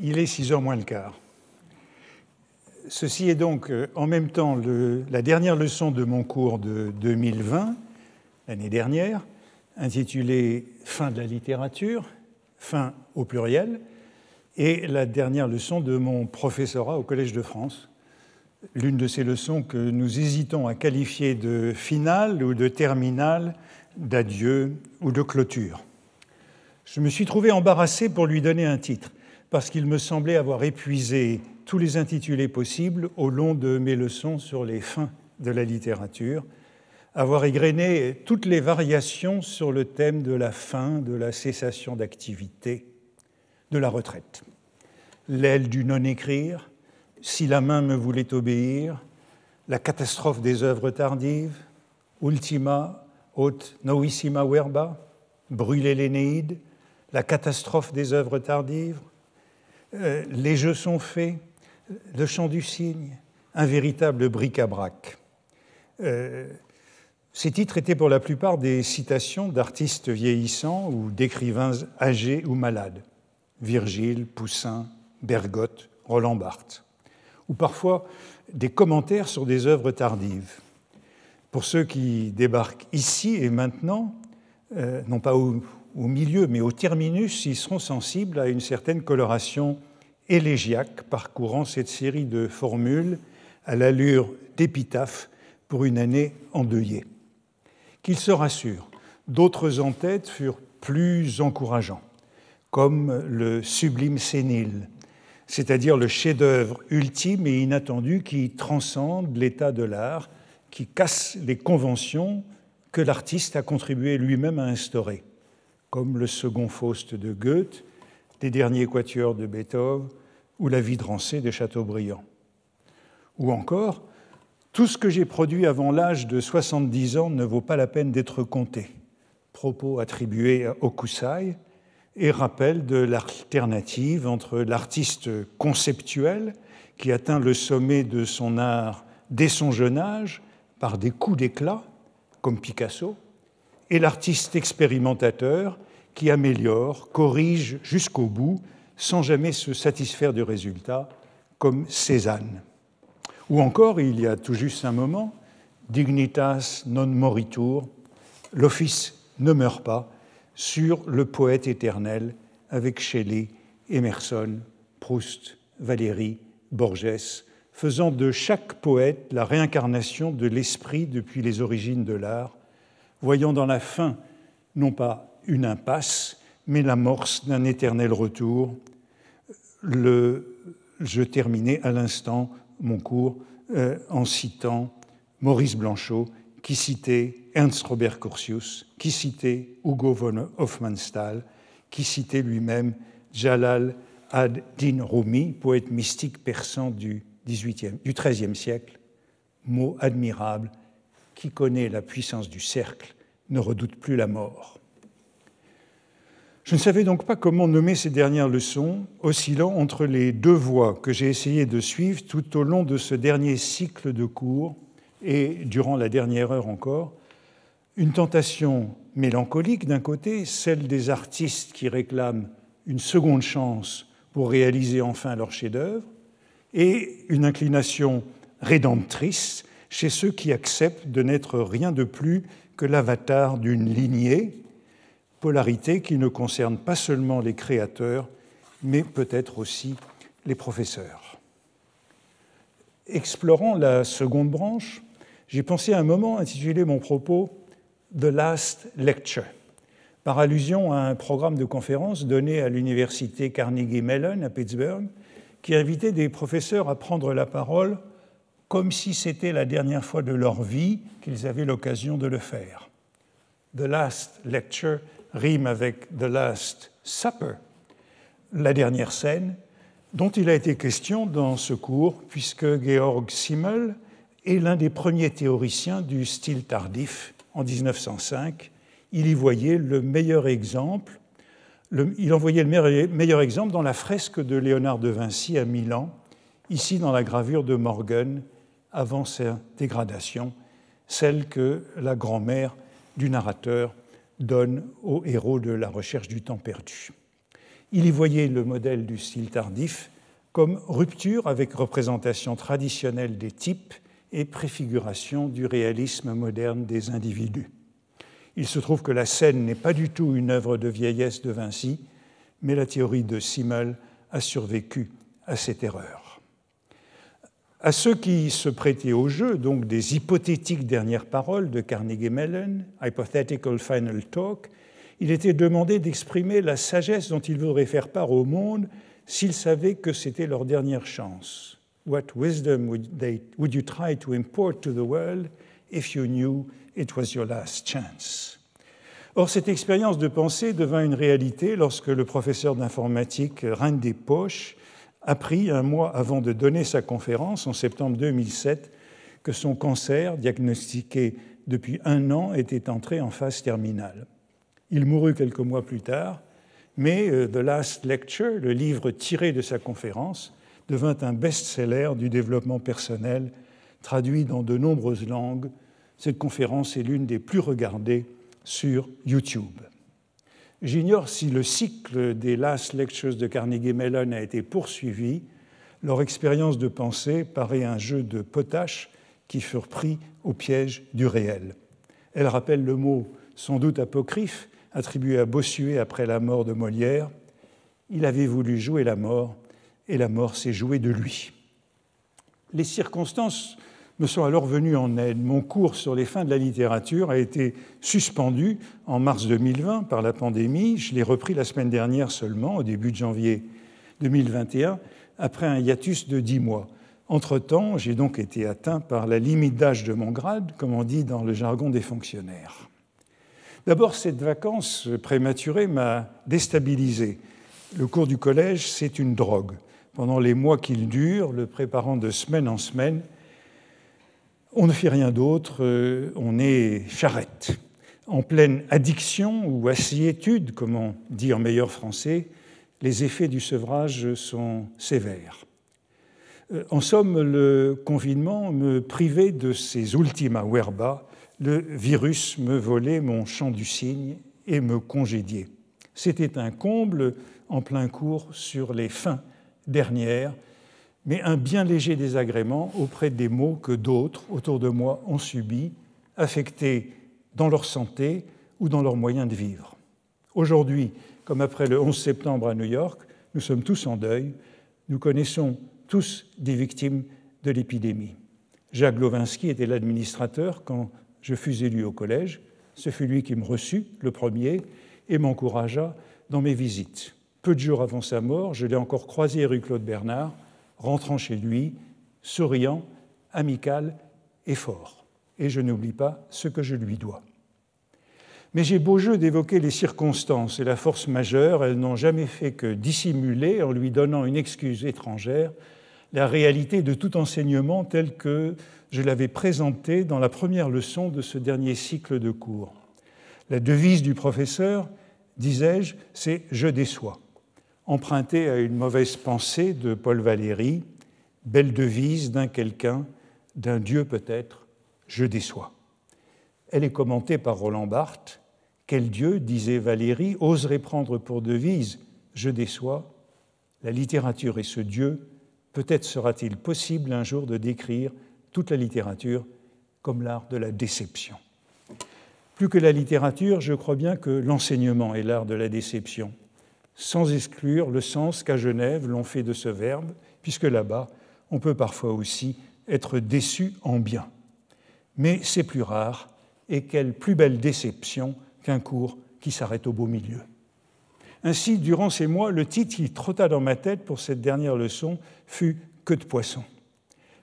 Il est 6 heures moins le quart. Ceci est donc euh, en même temps la dernière leçon de mon cours de 2020, l'année dernière, intitulée Fin de la littérature, fin au pluriel, et la dernière leçon de mon professorat au Collège de France, l'une de ces leçons que nous hésitons à qualifier de finale ou de terminale, d'adieu ou de clôture. Je me suis trouvé embarrassé pour lui donner un titre, parce qu'il me semblait avoir épuisé tous les intitulés possibles au long de mes leçons sur les fins de la littérature, avoir égrené toutes les variations sur le thème de la fin, de la cessation d'activité, de la retraite. L'aile du non-écrire, si la main me voulait obéir, la catastrophe des œuvres tardives, ultima aut novissima verba, brûler l'Énéide, la catastrophe des œuvres tardives, euh, les jeux sont faits, le chant du cygne, un véritable bric-à-brac. Euh, ces titres étaient pour la plupart des citations d'artistes vieillissants ou d'écrivains âgés ou malades. Virgile, Poussin, Bergotte, Roland Barthes. Ou parfois des commentaires sur des œuvres tardives. Pour ceux qui débarquent ici et maintenant, euh, non pas au, milieu, mais au terminus, ils seront sensibles à une certaine coloration élégiaque parcourant cette série de formules à l'allure d'épitaphe pour une année endeuillée. Qu'ils se rassurent, d'autres en tête furent plus encourageants, comme le sublime sénile, c'est-à-dire le chef-d'œuvre ultime et inattendu qui transcende l'état de l'art, qui casse les conventions que l'artiste a contribué lui-même à instaurer, comme le second Faust de Goethe, les derniers quatuors de Beethoven ou la vie de de Chateaubriand. Ou encore, tout ce que j'ai produit avant l'âge de 70 ans ne vaut pas la peine d'être compté. Propos attribués à Okusai et rappel de l'alternative entre l'artiste conceptuel qui atteint le sommet de son art dès son jeune âge par des coups d'éclat, comme Picasso, et l'artiste expérimentateur qui améliore, corrige jusqu'au bout, sans jamais se satisfaire du résultat, comme Cézanne. Ou encore, il y a tout juste un moment, Dignitas non moritur, l'office ne meurt pas, sur le poète éternel avec Shelley, Emerson, Proust, Valéry, Borges, faisant de chaque poète la réincarnation de l'esprit depuis les origines de l'art, voyant dans la fin non pas une impasse, mais l'amorce d'un éternel retour. Je terminais à l'instant mon cours euh, en citant Maurice Blanchot, qui citait Ernst Robert Curtius, qui citait Hugo von Hofmannsthal, qui citait lui-même Jalal ad-Din Rumi, poète mystique persan du, 18e, du XIIIe siècle. Mot admirable, qui connaît la puissance du cercle ne redoute plus la mort. Je ne savais donc pas comment nommer ces dernières leçons, oscillant entre les deux voies que j'ai essayé de suivre tout au long de ce dernier cycle de cours et durant la dernière heure encore. Une tentation mélancolique d'un côté, celle des artistes qui réclament une seconde chance pour réaliser enfin leur chef-d'œuvre, et une inclination rédemptrice chez ceux qui acceptent de n'être rien de plus que l'avatar d'une lignée polarité qui ne concerne pas seulement les créateurs, mais peut-être aussi les professeurs. Explorant la seconde branche, j'ai pensé à un moment intituler mon propos The Last Lecture, par allusion à un programme de conférence donné à l'université Carnegie Mellon à Pittsburgh, qui invitait des professeurs à prendre la parole comme si c'était la dernière fois de leur vie qu'ils avaient l'occasion de le faire. The Last Lecture rime avec The Last Supper, la dernière scène, dont il a été question dans ce cours, puisque Georg Simmel est l'un des premiers théoriciens du style tardif en 1905. Il y voyait le meilleur exemple, il en voyait le meilleur exemple dans la fresque de Léonard de Vinci à Milan, ici dans la gravure de Morgan, avant sa dégradation, celle que la grand-mère du narrateur donne au héros de la recherche du temps perdu. Il y voyait le modèle du style tardif comme rupture avec représentation traditionnelle des types et préfiguration du réalisme moderne des individus. Il se trouve que la scène n'est pas du tout une œuvre de vieillesse de Vinci, mais la théorie de Simmel a survécu à cette erreur. À ceux qui se prêtaient au jeu, donc des hypothétiques dernières paroles de Carnegie Mellon, Hypothetical Final Talk, il était demandé d'exprimer la sagesse dont ils voudraient faire part au monde s'ils savaient que c'était leur dernière chance. What wisdom would, they, would you try to import to the world if you knew it was your last chance? Or, cette expérience de pensée devint une réalité lorsque le professeur d'informatique Randy Poche apprit un mois avant de donner sa conférence, en septembre 2007, que son cancer, diagnostiqué depuis un an, était entré en phase terminale. Il mourut quelques mois plus tard, mais euh, The Last Lecture, le livre tiré de sa conférence, devint un best-seller du développement personnel, traduit dans de nombreuses langues. Cette conférence est l'une des plus regardées sur YouTube. J'ignore si le cycle des Last Lectures de Carnegie Mellon a été poursuivi. Leur expérience de pensée paraît un jeu de potache qui furent pris au piège du réel. Elle rappelle le mot sans doute apocryphe attribué à Bossuet après la mort de Molière. Il avait voulu jouer la mort et la mort s'est jouée de lui. Les circonstances me sont alors venues en aide. Mon cours sur les fins de la littérature a été suspendu en mars 2020 par la pandémie. Je l'ai repris la semaine dernière seulement, au début de janvier 2021, après un hiatus de dix mois. Entre-temps, j'ai donc été atteint par la limite d'âge de mon grade, comme on dit dans le jargon des fonctionnaires. D'abord, cette vacance prématurée m'a déstabilisé. Le cours du collège, c'est une drogue. Pendant les mois qu'il dure, le préparant de semaine en semaine, on ne fait rien d'autre, euh, on est charrette. En pleine addiction ou assiétude, comme on dit en meilleur français, les effets du sevrage sont sévères. Euh, en somme, le confinement me privait de ces ultima verba, le virus me volait mon chant du cygne et me congédiait. C'était un comble en plein cours sur les fins dernières mais un bien léger désagrément auprès des maux que d'autres autour de moi ont subis, affectés dans leur santé ou dans leurs moyens de vivre. Aujourd'hui, comme après le 11 septembre à New York, nous sommes tous en deuil, nous connaissons tous des victimes de l'épidémie. Jacques Lovinsky était l'administrateur quand je fus élu au collège. Ce fut lui qui me reçut, le premier, et m'encouragea dans mes visites. Peu de jours avant sa mort, je l'ai encore croisé rue Claude Bernard rentrant chez lui, souriant, amical et fort. Et je n'oublie pas ce que je lui dois. Mais j'ai beau jeu d'évoquer les circonstances et la force majeure, elles n'ont jamais fait que dissimuler, en lui donnant une excuse étrangère, la réalité de tout enseignement tel que je l'avais présenté dans la première leçon de ce dernier cycle de cours. La devise du professeur, disais-je, c'est Je déçois emprunté à une mauvaise pensée de Paul Valéry, belle devise d'un quelqu'un, d'un Dieu peut-être, je déçois. Elle est commentée par Roland Barthes. Quel Dieu, disait Valéry, oserait prendre pour devise je déçois? La littérature est ce Dieu. Peut-être sera-t-il possible un jour de décrire toute la littérature comme l'art de la déception. Plus que la littérature, je crois bien que l'enseignement est l'art de la déception sans exclure le sens qu'à Genève l'on fait de ce verbe, puisque là-bas, on peut parfois aussi être déçu en bien. Mais c'est plus rare, et quelle plus belle déception qu'un cours qui s'arrête au beau milieu. Ainsi, durant ces mois, le titre qui trotta dans ma tête pour cette dernière leçon fut Que de poisson.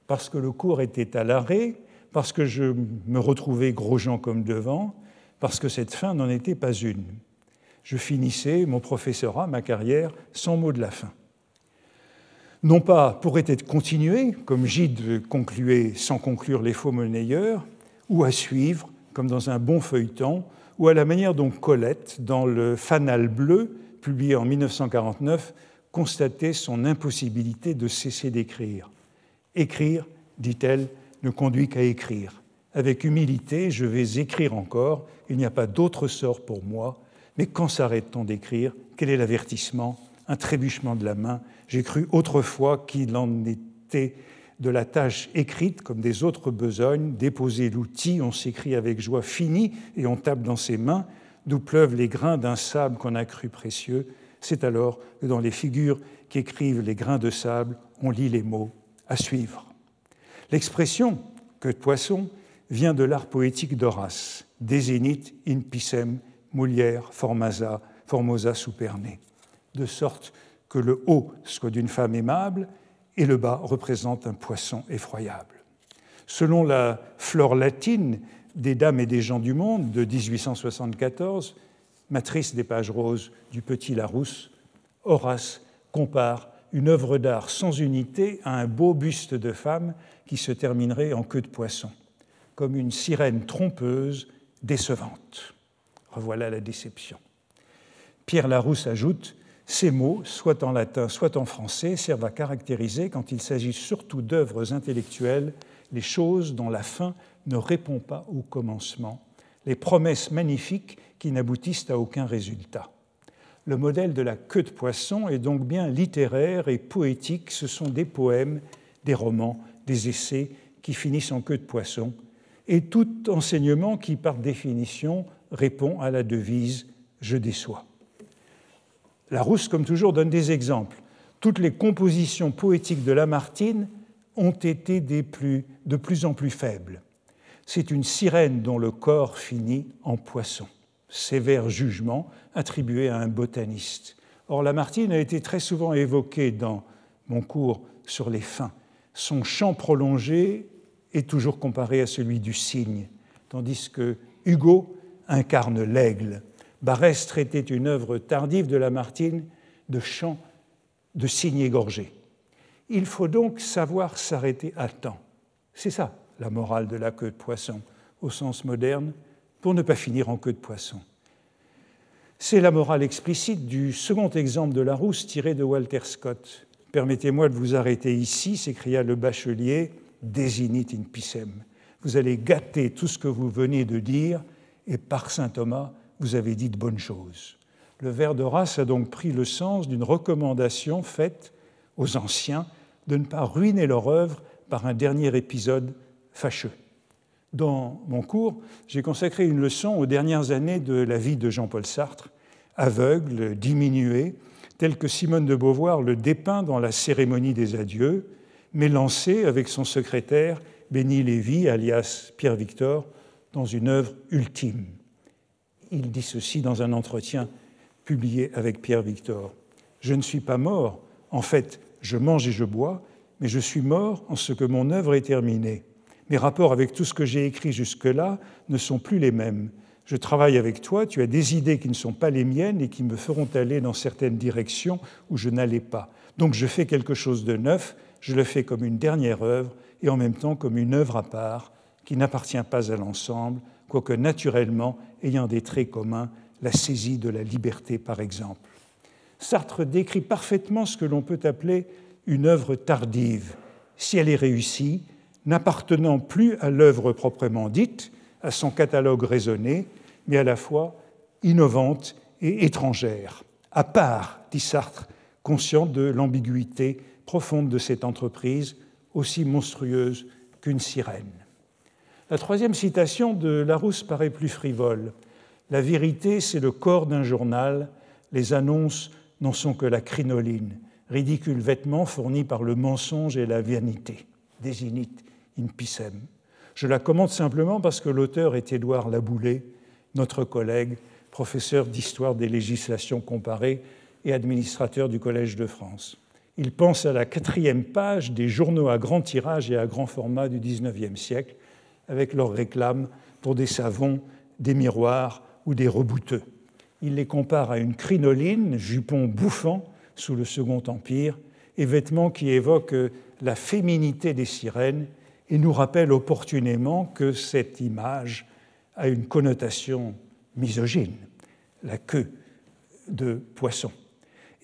Parce que le cours était à l'arrêt, parce que je me retrouvais gros gens comme devant, parce que cette fin n'en était pas une je finissais mon professorat, ma carrière, sans mot de la fin. Non pas pourrait être continué, comme Gide concluait sans conclure les faux monnayeurs, ou à suivre, comme dans un bon feuilleton, ou à la manière dont Colette, dans le Fanal bleu, publié en 1949, constatait son impossibilité de cesser d'écrire. Écrire, dit-elle, ne conduit qu'à écrire. Avec humilité, je vais écrire encore, il n'y a pas d'autre sort pour moi mais quand s'arrête-t-on d'écrire Quel est l'avertissement un trébuchement de la main. J'ai cru autrefois qu'il en était de la tâche écrite comme des autres besognes, déposer l'outil, on s'écrit avec joie fini et on tape dans ses mains, d'où pleuvent les grains d'un sable qu'on a cru précieux. C'est alors que dans les figures qui écrivent les grains de sable, on lit les mots à suivre. L'expression que de poisson vient de l'art poétique d'Horace, Desinit in pisem mulier formasa, formosa superne, de sorte que le haut soit d'une femme aimable et le bas représente un poisson effroyable. Selon la flore latine des Dames et des gens du monde de 1874, matrice des pages roses du Petit Larousse, Horace compare une œuvre d'art sans unité à un beau buste de femme qui se terminerait en queue de poisson, comme une sirène trompeuse décevante. Revoilà la déception. Pierre Larousse ajoute Ces mots, soit en latin, soit en français, servent à caractériser, quand il s'agit surtout d'œuvres intellectuelles, les choses dont la fin ne répond pas au commencement, les promesses magnifiques qui n'aboutissent à aucun résultat. Le modèle de la queue de poisson est donc bien littéraire et poétique. Ce sont des poèmes, des romans, des essais qui finissent en queue de poisson, et tout enseignement qui, par définition, répond à la devise Je déçois. Larousse, comme toujours, donne des exemples. Toutes les compositions poétiques de Lamartine ont été des plus, de plus en plus faibles. C'est une sirène dont le corps finit en poisson. Sévère jugement attribué à un botaniste. Or, Lamartine a été très souvent évoqué dans mon cours sur les fins. Son chant prolongé est toujours comparé à celui du cygne, tandis que Hugo incarne l'aigle. Barès traitait une œuvre tardive de Lamartine de chant de cygne égorgé. Il faut donc savoir s'arrêter à temps. C'est ça la morale de la queue de poisson au sens moderne, pour ne pas finir en queue de poisson. C'est la morale explicite du second exemple de Larousse tiré de Walter Scott. Permettez-moi de vous arrêter ici, s'écria le bachelier, désinit in pisem. Vous allez gâter tout ce que vous venez de dire, et par saint Thomas, vous avez dit de bonnes choses. Le vers d'Horace a donc pris le sens d'une recommandation faite aux anciens de ne pas ruiner leur œuvre par un dernier épisode fâcheux. Dans mon cours, j'ai consacré une leçon aux dernières années de la vie de Jean-Paul Sartre, aveugle, diminué, tel que Simone de Beauvoir le dépeint dans la cérémonie des adieux, mais lancé avec son secrétaire Béni Lévy, alias Pierre Victor, dans une œuvre ultime. Il dit ceci dans un entretien publié avec Pierre Victor. Je ne suis pas mort, en fait, je mange et je bois, mais je suis mort en ce que mon œuvre est terminée. Mes rapports avec tout ce que j'ai écrit jusque-là ne sont plus les mêmes. Je travaille avec toi, tu as des idées qui ne sont pas les miennes et qui me feront aller dans certaines directions où je n'allais pas. Donc je fais quelque chose de neuf, je le fais comme une dernière œuvre et en même temps comme une œuvre à part qui n'appartient pas à l'ensemble, quoique naturellement ayant des traits communs, la saisie de la liberté par exemple. Sartre décrit parfaitement ce que l'on peut appeler une œuvre tardive. Si elle est réussie, n'appartenant plus à l'œuvre proprement dite, à son catalogue raisonné, mais à la fois innovante et étrangère, à part, dit Sartre, conscient de l'ambiguïté profonde de cette entreprise, aussi monstrueuse qu'une sirène. La troisième citation de Larousse paraît plus frivole. La vérité, c'est le corps d'un journal, les annonces n'en sont que la crinoline, ridicule vêtement fourni par le mensonge et la vanité. Désinite in pisem. Je la commande simplement parce que l'auteur est Édouard Laboulé, notre collègue, professeur d'histoire des législations comparées et administrateur du Collège de France. Il pense à la quatrième page des journaux à grand tirage et à grand format du XIXe siècle, avec leurs réclames pour des savons, des miroirs ou des rebouteux. Il les compare à une crinoline, jupon bouffant sous le Second Empire, et vêtements qui évoquent la féminité des sirènes et nous rappelle opportunément que cette image a une connotation misogyne, la queue de poisson.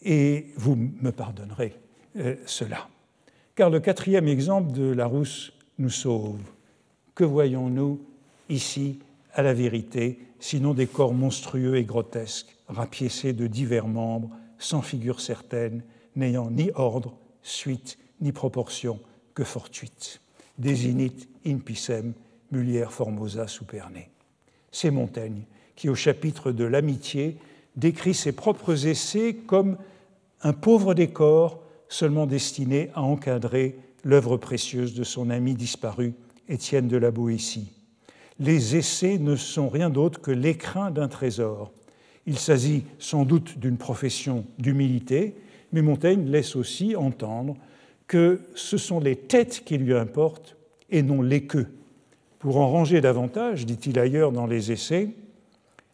Et vous me pardonnerez euh, cela. Car le quatrième exemple de Larousse nous sauve. Que voyons-nous ici à la vérité, sinon des corps monstrueux et grotesques, rapiécés de divers membres, sans figure certaine, n'ayant ni ordre, suite, ni proportion que fortuite. Desinit in pisem, mulier formosa superne. C'est Montaigne qui, au chapitre de l'amitié, décrit ses propres essais comme un pauvre décor seulement destiné à encadrer l'œuvre précieuse de son ami disparu, Étienne de la Boétie. Les essais ne sont rien d'autre que l'écrin d'un trésor. Il s'agit sans doute d'une profession d'humilité, mais Montaigne laisse aussi entendre que ce sont les têtes qui lui importent et non les queues. Pour en ranger davantage, dit-il ailleurs dans les essais,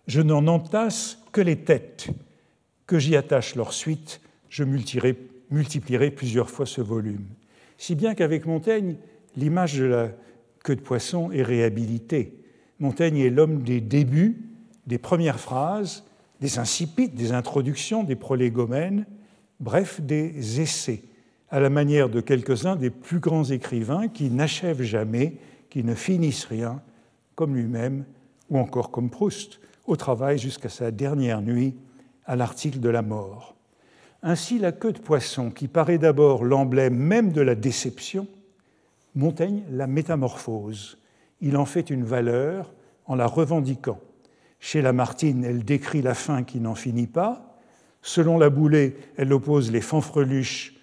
je n'en entasse que les têtes, que j'y attache leur suite, je multiplierai plusieurs fois ce volume. Si bien qu'avec Montaigne, l'image de la queue de poisson est réhabilitée. Montaigne est l'homme des débuts, des premières phrases, des incipites, des introductions, des prolégomènes, bref, des essais, à la manière de quelques-uns des plus grands écrivains qui n'achèvent jamais, qui ne finissent rien, comme lui-même ou encore comme Proust, au travail jusqu'à sa dernière nuit à l'article de la mort. Ainsi, la queue de poisson, qui paraît d'abord l'emblème même de la déception, Montaigne la métamorphose. Il en fait une valeur en la revendiquant. Chez Lamartine, elle décrit la fin qui n'en finit pas. Selon la Boulée, elle oppose les fanfreluches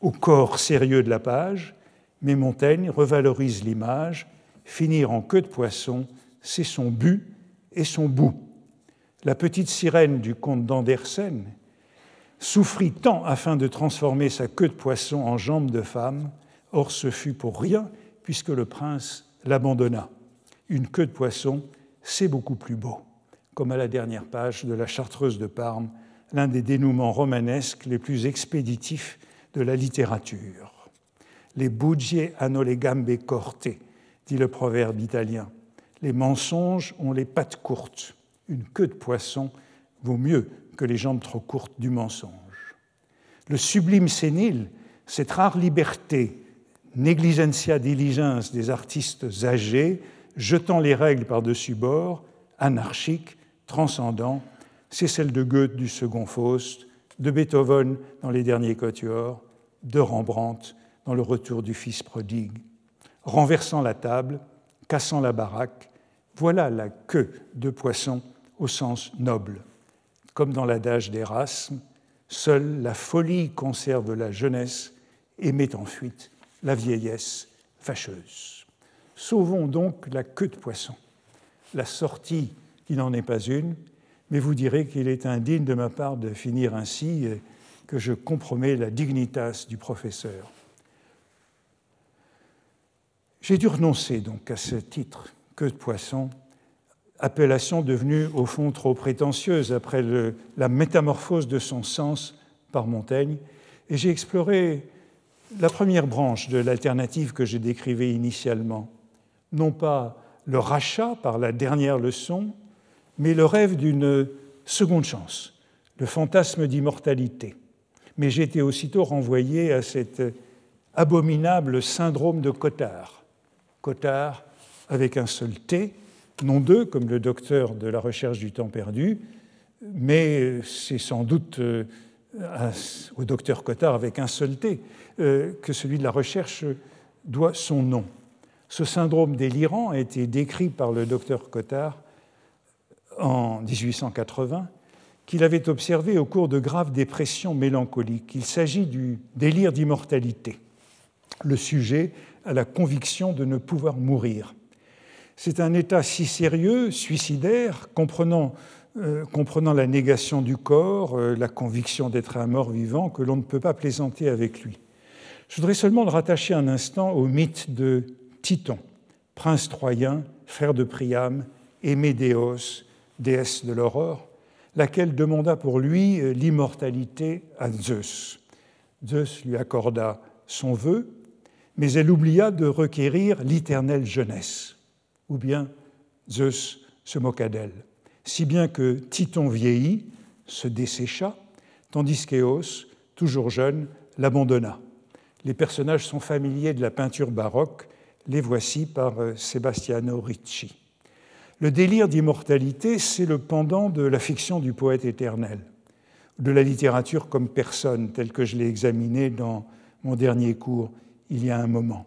au corps sérieux de la page. Mais Montaigne revalorise l'image. Finir en queue de poisson, c'est son but et son bout. La petite sirène du comte d'Andersen souffrit tant afin de transformer sa queue de poisson en jambe de femme, or ce fut pour rien puisque le prince l'abandonna. Une queue de poisson, c'est beaucoup plus beau, comme à la dernière page de la Chartreuse de Parme, l'un des dénouements romanesques les plus expéditifs de la littérature. Les bugie hanno le gambe corte, dit le proverbe italien. Les mensonges ont les pattes courtes. Une queue de poisson vaut mieux que les jambes trop courtes du mensonge. Le sublime sénile, cette rare liberté, negligentia diligence des artistes âgés, jetant les règles par-dessus bord, anarchique, transcendant, c'est celle de Goethe du second Faust, de Beethoven dans les derniers quatuors, de Rembrandt dans le retour du fils prodigue. Renversant la table, cassant la baraque, voilà la queue de poisson au sens noble. Comme dans l'adage d'Erasme, seule la folie conserve la jeunesse et met en fuite la vieillesse fâcheuse. Sauvons donc la queue de poisson, la sortie qui n'en est pas une, mais vous direz qu'il est indigne de ma part de finir ainsi et que je compromets la dignitas du professeur. J'ai dû renoncer donc à ce titre, queue de poisson, appellation devenue au fond trop prétentieuse après la métamorphose de son sens par Montaigne, et j'ai exploré la première branche de l'alternative que j'ai décrivais initialement, non pas le rachat par la dernière leçon, mais le rêve d'une seconde chance, le fantasme d'immortalité. Mais j'ai été aussitôt renvoyé à cet abominable syndrome de Cotard. Cotard avec un seul T, non deux, comme le docteur de la recherche du temps perdu, mais c'est sans doute euh, au docteur Cotard avec un seul T que celui de la recherche doit son nom. Ce syndrome délirant a été décrit par le docteur Cotard en 1880, qu'il avait observé au cours de graves dépressions mélancoliques. Il s'agit du délire d'immortalité. Le sujet a la conviction de ne pouvoir mourir. C'est un état si sérieux, suicidaire, comprenant, euh, la négation du corps, euh, la conviction d'être un mort vivant, que l'on ne peut pas plaisanter avec lui. Je voudrais seulement le rattacher un instant au mythe de Titon, prince troyen, frère de Priam, et Médéos, déesse de l'aurore, laquelle demanda pour lui euh, l'immortalité à Zeus. Zeus lui accorda son vœu, mais elle oublia de requérir l'éternelle jeunesse ou bien Zeus se moqua d'elle, si bien que Titon vieillit, se dessécha, tandis qu'Éos, toujours jeune, l'abandonna. Les personnages sont familiers de la peinture baroque, les voici par euh, Sebastiano Ricci. Le délire d'immortalité, c'est le pendant de la fiction du poète éternel. de la littérature comme personne, telle que je l'ai examinée dans mon dernier cours il y a un moment.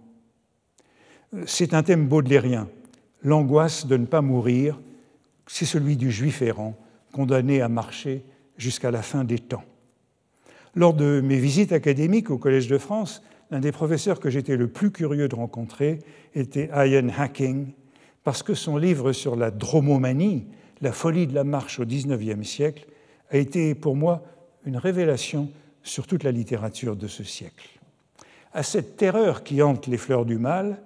C'est un thème baudelairien. L'angoisse de ne pas mourir, c'est celui du juif errant, condamné à marcher jusqu'à la fin des temps. Lors de mes visites académiques au Collège de France, l'un des professeurs que j'étais le plus curieux de rencontrer était Ian Hacking, parce que son livre sur la dromomanie, la folie de la marche au XIXe siècle, a été pour moi une révélation sur toute la littérature de ce siècle. À cette terreur qui hante les fleurs du mal,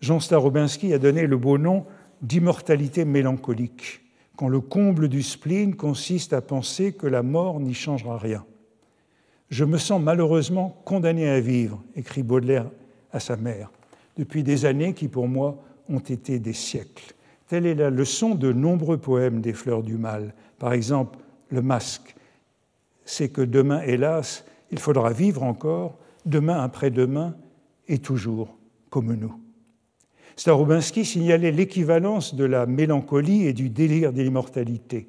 Jean Starobinski a donné le beau nom d'immortalité mélancolique, quand le comble du spleen consiste à penser que la mort n'y changera rien. Je me sens malheureusement condamné à vivre, écrit Baudelaire à sa mère, depuis des années qui pour moi ont été des siècles. Telle est la leçon de nombreux poèmes des fleurs du mal. Par exemple, Le masque, c'est que demain, hélas, il faudra vivre encore, demain après-demain, et toujours comme nous. Starobinski signalait l'équivalence de la mélancolie et du délire de l'immortalité.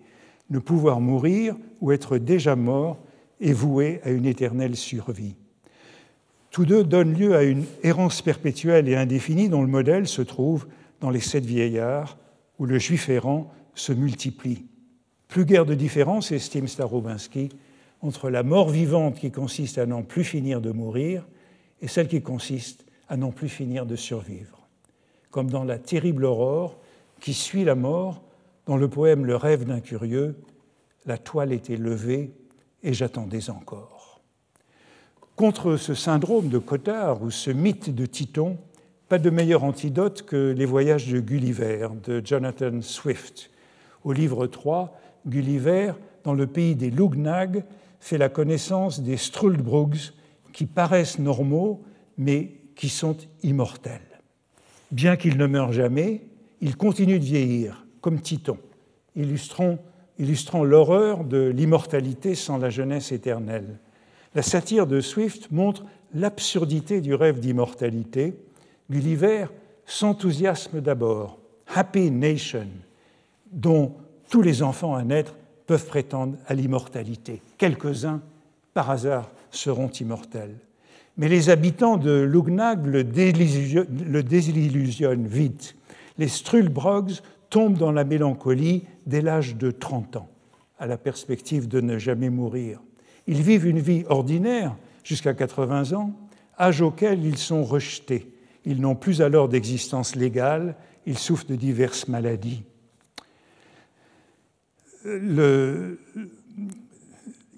Ne pouvoir mourir ou être déjà mort est voué à une éternelle survie. Tous deux donnent lieu à une errance perpétuelle et indéfinie dont le modèle se trouve dans les sept vieillards, où le juif errant se multiplie. Plus guère de différence, estime Starobinski, entre la mort vivante qui consiste à n'en plus finir de mourir et celle qui consiste à n'en plus finir de survivre. Comme dans la terrible aurore qui suit la mort, dans le poème Le rêve d'un curieux, la toile était levée et j'attendais encore. Contre ce syndrome de Cotard ou ce mythe de Titon, pas de meilleur antidote que les voyages de Gulliver de Jonathan Swift. Au livre 3, Gulliver, dans le pays des Lugnag, fait la connaissance des Struldbrugs qui paraissent normaux mais qui sont immortels. Bien qu'ils ne meurent jamais, ils continuent de vieillir, comme Titon, illustrant, illustrant l'horreur de l'immortalité sans la jeunesse éternelle. La satire de Swift montre l'absurdité du rêve d'immortalité Gulliver s'enthousiasme d'abord. Happy Nation, dont tous les enfants à naître peuvent prétendre à l'immortalité. Quelques-uns, par hasard, seront immortels. Mais les habitants de Lugnag le désillusionnent vite. Les Strulbrogs tombent dans la mélancolie dès l'âge de 30 ans, à la perspective de ne jamais mourir. Ils vivent une vie ordinaire jusqu'à 80 ans, âge auquel ils sont rejetés ils n'ont plus alors d'existence légale, ils souffrent de diverses maladies. ils,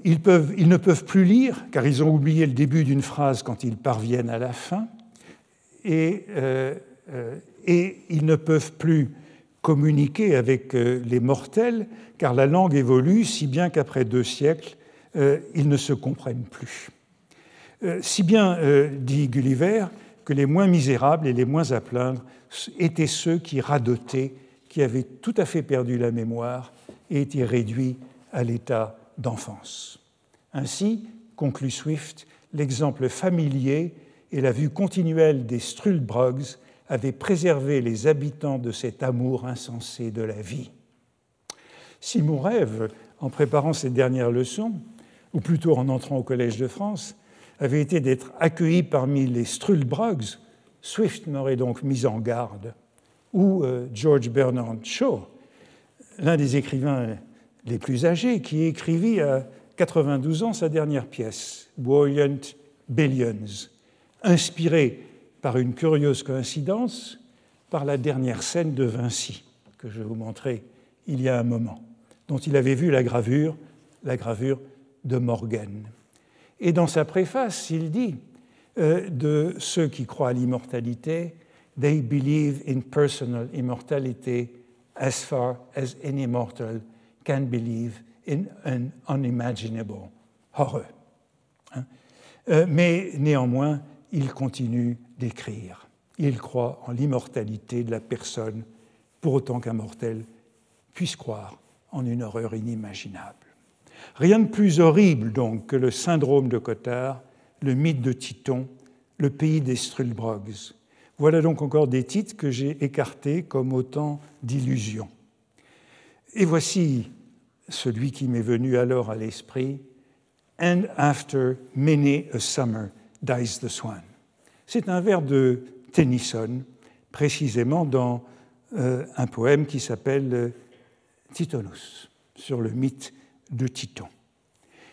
ne peuvent plus lire, car ils ont oublié le début d'une phrase quand ils parviennent à la fin, et, euh, euh, ils ne peuvent plus communiquer avec euh, les mortels, car la langue évolue, si bien qu'après deux siècles, ils ne se comprennent plus. si bien, dit Gulliver, que les moins misérables et les moins à plaindre étaient ceux qui radotaient, qui avaient tout à fait perdu la mémoire et étaient réduits à l'état d'enfance. Ainsi, conclut Swift, l'exemple familier et la vue continuelle des Strulbrogs avaient préservé les habitants de cet amour insensé de la vie. Si mon rêve, en préparant cette dernière leçon, ou plutôt en entrant au Collège de France, avait été d'être accueilli parmi les Strulbrogs, Swift m'aurait donc mis en garde, ou euh, George Bernard Shaw, l'un des écrivains les plus âgés, qui écrivit à 92 ans sa dernière pièce, Buoyant Billions, inspiré par une curieuse coïncidence par la dernière scène de Vinci, que je vous montrais il y a un moment, dont il avait vu la gravure, la gravure de Morgan. Et dans sa préface, il dit euh, de ceux qui croient à l'immortalité, they believe in personal immortality as far as any mortal can believe in an unimaginable horror. Hein. Euh, mais néanmoins, il continue d'écrire. Il croit en l'immortalité de la personne, pour autant qu'un mortel puisse croire en une horreur inimaginable. Rien de plus horrible donc que le syndrome de Cotard, le mythe de Titon, le pays des Strulbrogs. Voilà donc encore des titres que j'ai écartés comme autant d'illusions. Et voici celui qui m'est venu alors à l'esprit, And after many a summer dies the swan. C'est un vers de Tennyson, précisément dans euh, un poème qui s'appelle euh, Titonus, sur le mythe de Titon.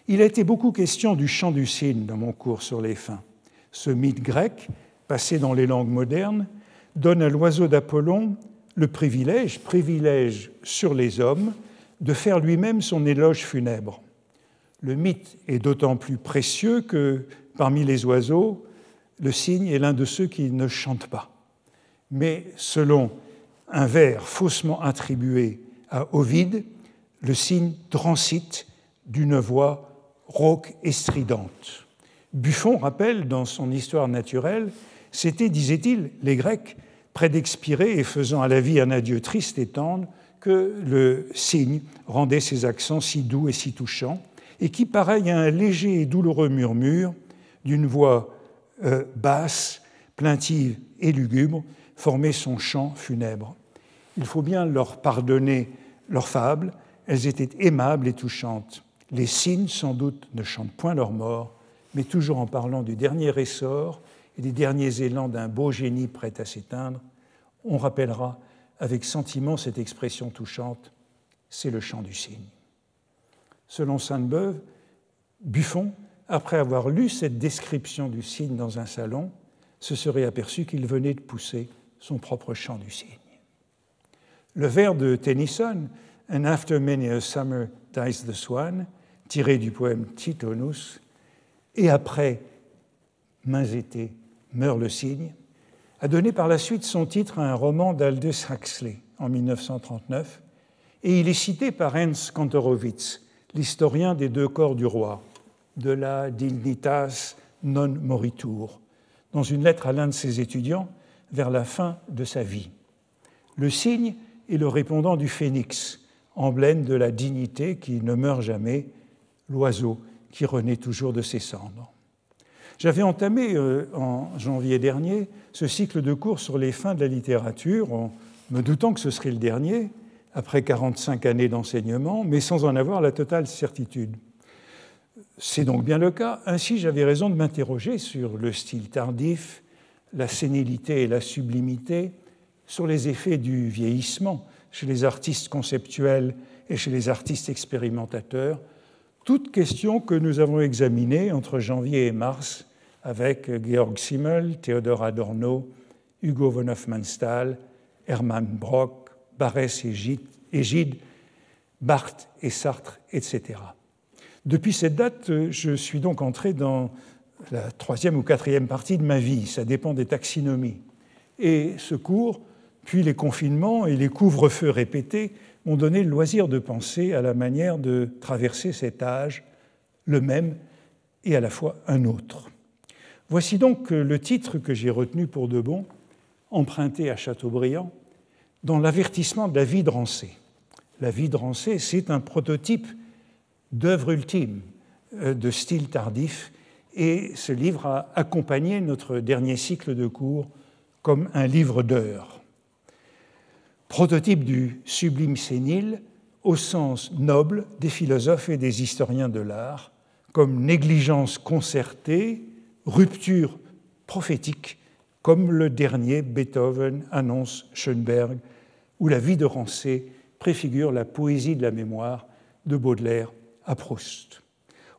Il a été beaucoup question du chant du cygne dans mon cours sur les fins. Ce mythe grec, passé dans les langues modernes, donne à l'oiseau d'Apollon le privilège, privilège sur les hommes, de faire lui-même son éloge funèbre. Le mythe est d'autant plus précieux que parmi les oiseaux, le cygne est l'un de ceux qui ne chantent pas. Mais selon un vers faussement attribué à Ovide, le cygne transite d'une voix rauque et stridente. Buffon rappelle dans son Histoire naturelle, c'était, disait-il, les Grecs, près d'expirer et faisant à la vie un adieu triste et tendre, que le cygne rendait ses accents si doux et si touchants, et qui, pareil à un léger et douloureux murmure d'une voix euh, basse, plaintive et lugubre, formait son chant funèbre. Il faut bien leur pardonner leurs fables, elles étaient aimables et touchantes. Les cygnes, sans doute, ne chantent point leur mort, mais toujours en parlant du dernier essor et des derniers élans d'un beau génie prêt à s'éteindre, on rappellera avec sentiment cette expression touchante c'est le chant du cygne. Selon Sainte-Beuve, Buffon, après avoir lu cette description du cygne dans un salon, se serait aperçu qu'il venait de pousser son propre chant du cygne. Le vers de Tennyson, And after many a summer dies the swan, tiré du poème Titonus, et après mains été meurt le cygne, a donné par la suite son titre à un roman d'Aldous Huxley en 1939, et il est cité par Ernst Kantorowicz, l'historien des deux corps du roi, de la dignitas non moritur, dans une lettre à l'un de ses étudiants vers la fin de sa vie. Le cygne est le répondant du phénix, emblème de la dignité qui ne meurt jamais, l'oiseau qui renaît toujours de ses cendres. J'avais entamé euh, en janvier dernier ce cycle de cours sur les fins de la littérature, en me doutant que ce serait le dernier, après 45 années d'enseignement, mais sans en avoir la totale certitude. C'est donc bien le cas. Ainsi, j'avais raison de m'interroger sur le style tardif, la sénilité et la sublimité, sur les effets du vieillissement chez les artistes conceptuels et chez les artistes expérimentateurs, toutes questions que nous avons examinées entre janvier et mars avec Georg Simmel, Theodor Adorno, Hugo von Hofmannsthal, Hermann Brock, Barès et Gide, Barthes et Sartre, etc. Depuis cette date, je suis donc entré dans la troisième ou quatrième partie de ma vie, ça dépend des taxinomies. Et ce cours puis les confinements et les couvre-feux répétés m'ont donné le loisir de penser à la manière de traverser cet âge, le même et à la fois un autre. Voici donc le titre que j'ai retenu pour de bon, emprunté à Chateaubriand, dans l'avertissement de la vie de Rancé. La vie de Rancé, c'est un prototype d'œuvre ultime euh, de style tardif, et ce livre a accompagné notre dernier cycle de cours comme un livre d'heures. Prototype du sublime sénile au sens noble des philosophes et des historiens de l'art, comme négligence concertée, rupture prophétique, comme le dernier Beethoven annonce Schoenberg, où la vie de Rancé préfigure la poésie de la mémoire de Baudelaire à Proust.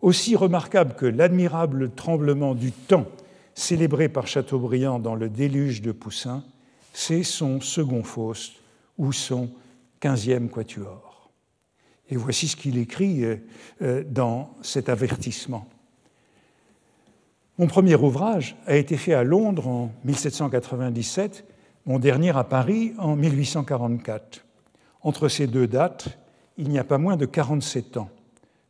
Aussi remarquable que l'admirable tremblement du temps célébré par Chateaubriand dans le déluge de Poussin, c'est son second Faust, ou son quinzième quatuor. Et voici ce qu'il écrit euh, euh, dans cet avertissement. Mon premier ouvrage a été fait à Londres en 1797, mon dernier à Paris en 1844. Entre ces deux dates, il n'y a pas moins de 47 ans,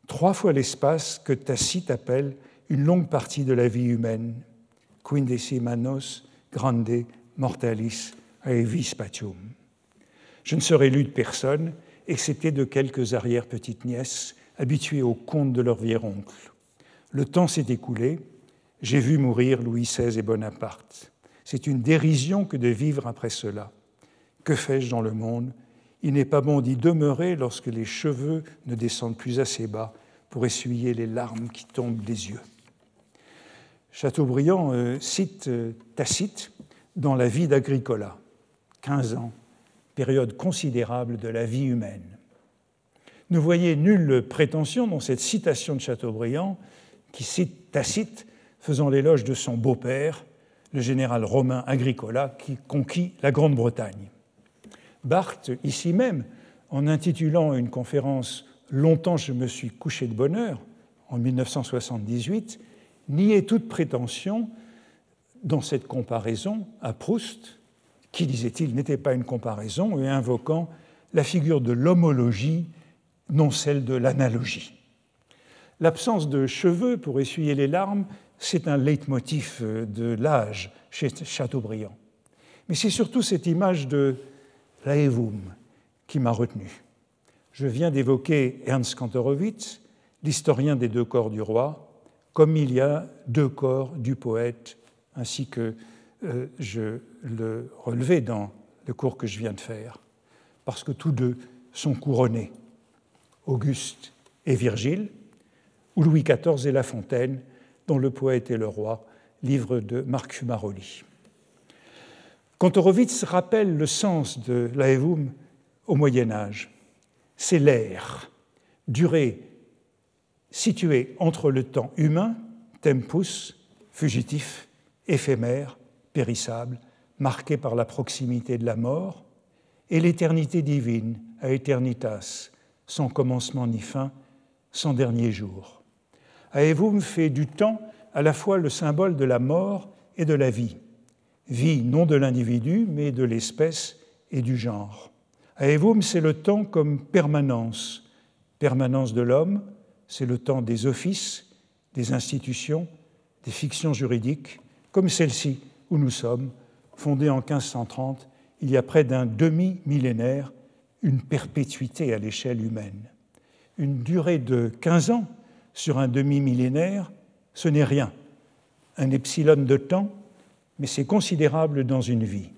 trois fois l'espace que Tacite appelle une longue partie de la vie humaine, quindecimanos grande mortalis aevis patium. Je ne serai lu de personne, excepté de quelques arrière-petites-nièces habituées aux contes de leur vieil oncle. Le temps s'est écoulé, j'ai vu mourir Louis XVI et Bonaparte. C'est une dérision que de vivre après cela. Que fais-je dans le monde Il n'est pas bon d'y demeurer lorsque les cheveux ne descendent plus assez bas pour essuyer les larmes qui tombent des yeux. Chateaubriand euh, cite euh, Tacite dans La vie d'Agricola, 15 ans, période considérable de la vie humaine. Ne voyez nulle prétention dans cette citation de Chateaubriand qui cite Tacite faisant l'éloge de son beau-père, le général romain Agricola, qui conquit la Grande-Bretagne. Barthes, ici même, en intitulant une conférence Longtemps je me suis couché de bonheur, en 1978, niait toute prétention dans cette comparaison à Proust, qui, disait-il, n'était pas une comparaison, et invoquant la figure de l'homologie, non celle de l'analogie. L'absence de cheveux pour essuyer les larmes, c'est un leitmotiv de l'âge chez Chateaubriand. Mais c'est surtout cette image de l'Aevum qui m'a retenu. Je viens d'évoquer Ernst Kantorowicz, l'historien des deux corps du roi, comme il y a deux corps du poète, ainsi que euh, je le relevais dans le cours que je viens de faire, parce que tous deux sont couronnés, Auguste et Virgile, ou Louis XIV et La Fontaine, dont le poète et le roi, livre de Marc Fumaroli. Kantorowicz rappelle le sens de l'Aevum au Moyen Âge c'est l'air, durée située entre le temps humain, tempus, fugitif, éphémère, périssable, marqué par la proximité de la mort, et l'éternité divine, à eternitas, sans commencement ni fin, sans dernier jour. Aevum fait du temps à la fois le symbole de la mort et de la vie, vie non de l'individu, mais de l'espèce et du genre. Aevum, c'est le temps comme permanence, permanence de l'homme, c'est le temps des offices, des institutions, des fictions juridiques, comme celle-ci où nous sommes, fondée en 1530, il y a près d'un demi-millénaire, une perpétuité à l'échelle humaine. Une durée de 15 ans sur un demi-millénaire, ce n'est rien. Un epsilon de temps, mais c'est considérable dans une vie.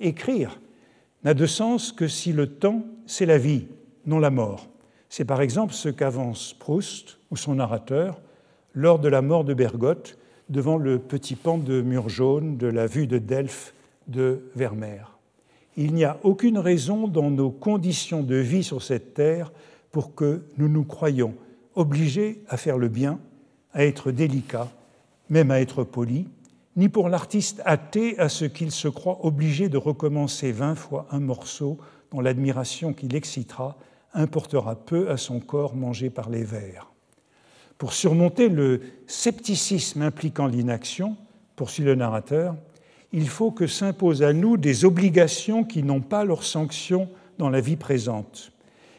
Écrire, n'a de sens que si le temps, c'est la vie, non la mort. C'est par exemple ce qu'avance Proust ou son narrateur lors de la mort de Bergotte devant le petit pan de mur jaune de la vue de Delphes de Vermeer. Il n'y a aucune raison dans nos conditions de vie sur cette terre pour que nous nous croyions obligés à faire le bien, à être délicats, même à être polis, ni pour l'artiste athée à ce qu'il se croit obligé de recommencer vingt fois un morceau dont l'admiration qu'il excitera importera peu à son corps mangé par les vers. Pour surmonter le scepticisme impliquant l'inaction, poursuit le narrateur, il faut que s'imposent à nous des obligations qui n'ont pas leur sanction dans la vie présente,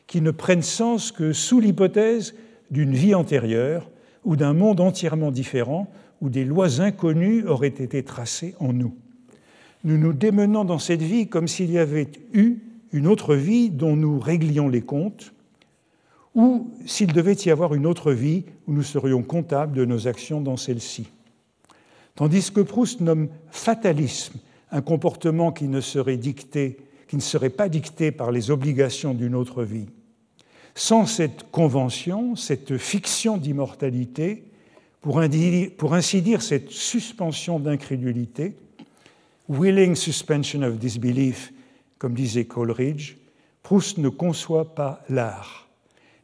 qui ne prennent sens que sous l'hypothèse d'une vie antérieure ou d'un monde entièrement différent où des lois inconnues auraient été tracées en nous. Nous nous démenons dans cette vie comme s'il y avait eu une autre vie dont nous réglions les comptes, ou s'il devait y avoir une autre vie où nous serions comptables de nos actions dans celle-ci. Tandis que Proust nomme fatalisme un comportement qui ne serait dicté, qui ne serait pas dicté par les obligations d'une autre vie. Sans cette convention, cette fiction d'immortalité, pour ainsi dire, cette suspension d'incrédulité, willing suspension of disbelief, comme disait Coleridge, Proust ne conçoit pas l'art.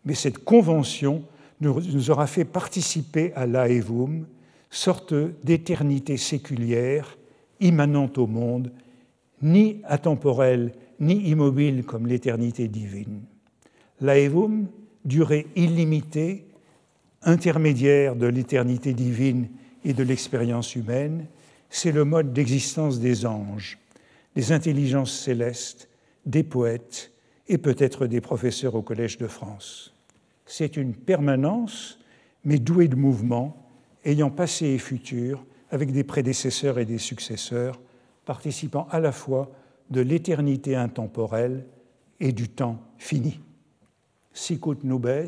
Mais cette convention nous aura fait participer à l'aevum, sorte d'éternité séculière, immanente au monde, ni atemporelle, ni immobile comme l'éternité divine. L'aevum, durée illimitée, intermédiaire de l'éternité divine et de l'expérience humaine, c'est le mode d'existence des anges, des intelligences célestes, des poètes et peut-être des professeurs au Collège de France. C'est une permanence, mais douée de mouvement, ayant passé et futur, avec des prédécesseurs et des successeurs, participant à la fois de l'éternité intemporelle et du temps fini. Sicut nubes,